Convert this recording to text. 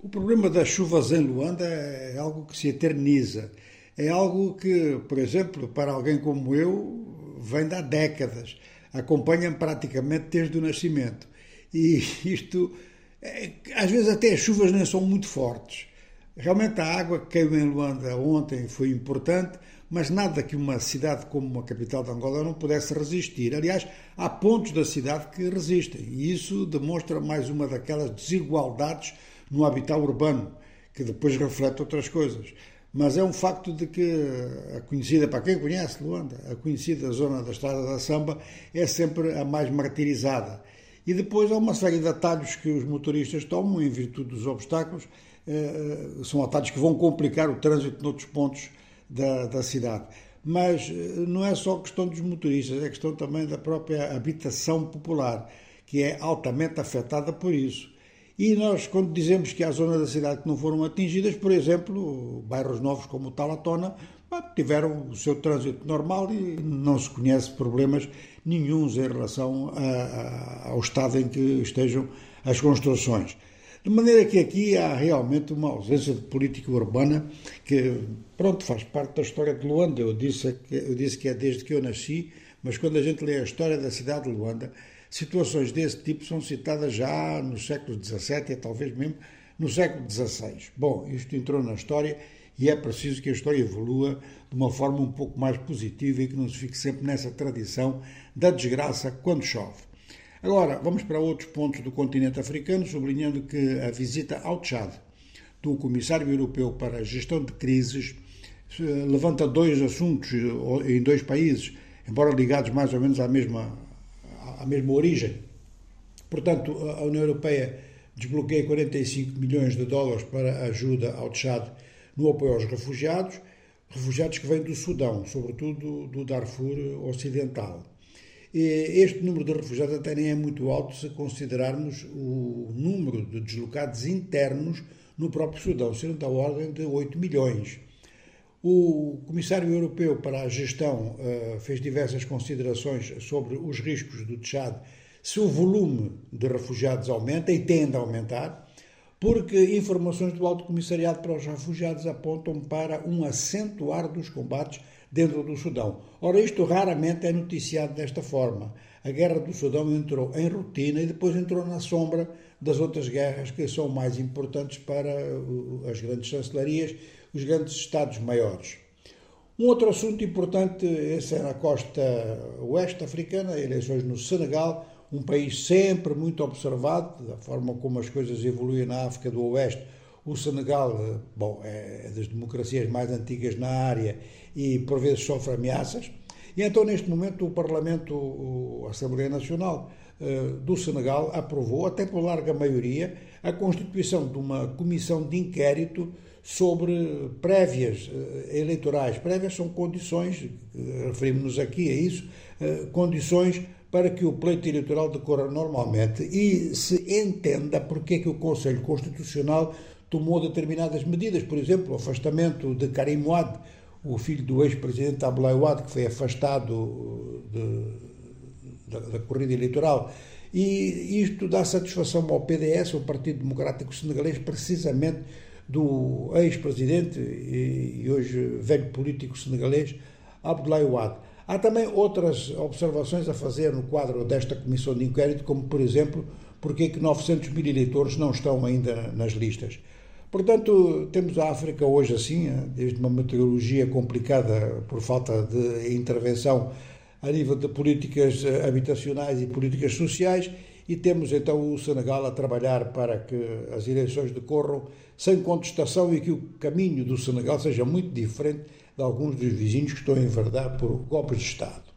O problema das chuvas em Luanda é algo que se eterniza. É algo que, por exemplo, para alguém como eu, vem de há décadas. Acompanham praticamente desde o nascimento. E isto, é, às vezes até as chuvas nem são muito fortes. Realmente a água que caiu em Luanda ontem foi importante, mas nada que uma cidade como a capital de Angola não pudesse resistir. Aliás, há pontos da cidade que resistem, e isso demonstra mais uma daquelas desigualdades no habitat urbano, que depois reflete outras coisas. Mas é um facto de que a conhecida, para quem conhece Luanda, a conhecida zona da Estrada da Samba é sempre a mais martirizada. E depois há uma série de atalhos que os motoristas tomam em virtude dos obstáculos, eh, são atalhos que vão complicar o trânsito noutros pontos da, da cidade. Mas eh, não é só questão dos motoristas, é questão também da própria habitação popular, que é altamente afetada por isso. E nós, quando dizemos que há zonas da cidade que não foram atingidas, por exemplo, bairros novos como o Talatona, tiveram o seu trânsito normal e não se conhece problemas nenhums em relação a, a, ao estado em que estejam as construções. De maneira que aqui há realmente uma ausência de política urbana que, pronto, faz parte da história de Luanda. Eu disse, eu disse que é desde que eu nasci, mas quando a gente lê a história da cidade de Luanda, Situações desse tipo são citadas já no século XVII e talvez mesmo no século XVI. Bom, isto entrou na história e é preciso que a história evolua de uma forma um pouco mais positiva e que não se fique sempre nessa tradição da desgraça quando chove. Agora, vamos para outros pontos do continente africano, sublinhando que a visita ao Tchad do Comissário Europeu para a Gestão de Crises eh, levanta dois assuntos eh, em dois países, embora ligados mais ou menos à mesma à mesma origem. Portanto, a União Europeia desbloqueia 45 milhões de dólares para ajuda ao Tchad no apoio aos refugiados, refugiados que vêm do Sudão, sobretudo do Darfur Ocidental. Este número de refugiados até nem é muito alto se considerarmos o número de deslocados internos no próprio Sudão, sendo da ordem de 8 milhões. O Comissário Europeu para a Gestão uh, fez diversas considerações sobre os riscos do Tchad se o volume de refugiados aumenta e tende a aumentar, porque informações do Alto Comissariado para os Refugiados apontam para um acentuar dos combates dentro do Sudão. Ora, isto raramente é noticiado desta forma. A guerra do Sudão entrou em rotina e depois entrou na sombra das outras guerras que são mais importantes para as grandes chancelarias os grandes Estados maiores. Um outro assunto importante, esse é na costa oeste africana, eleições no Senegal, um país sempre muito observado, da forma como as coisas evoluem na África do Oeste. O Senegal, bom, é das democracias mais antigas na área e por vezes sofre ameaças. E então, neste momento, o Parlamento, a Assembleia Nacional eh, do Senegal, aprovou, até por larga maioria, a constituição de uma comissão de inquérito sobre prévias eh, eleitorais. Prévias são condições, eh, referimos-nos aqui a isso, condições para que o pleito eleitoral decorra normalmente e se entenda porque é que o Conselho Constitucional tomou determinadas medidas, por exemplo, o afastamento de Karim o filho do ex-presidente Abdoulaye Ouad, que foi afastado de, da, da corrida eleitoral. E isto dá satisfação ao PDS, o Partido Democrático Senegalês, precisamente do ex-presidente e hoje velho político senegalês Abdoulaye Wade. Há também outras observações a fazer no quadro desta comissão de inquérito, como, por exemplo, porque é que 900 mil eleitores não estão ainda nas listas. Portanto, temos a África hoje assim, desde uma meteorologia complicada por falta de intervenção a nível de políticas habitacionais e políticas sociais, e temos então o Senegal a trabalhar para que as eleições decorram sem contestação e que o caminho do Senegal seja muito diferente de alguns dos vizinhos que estão a enverdar por golpes de Estado.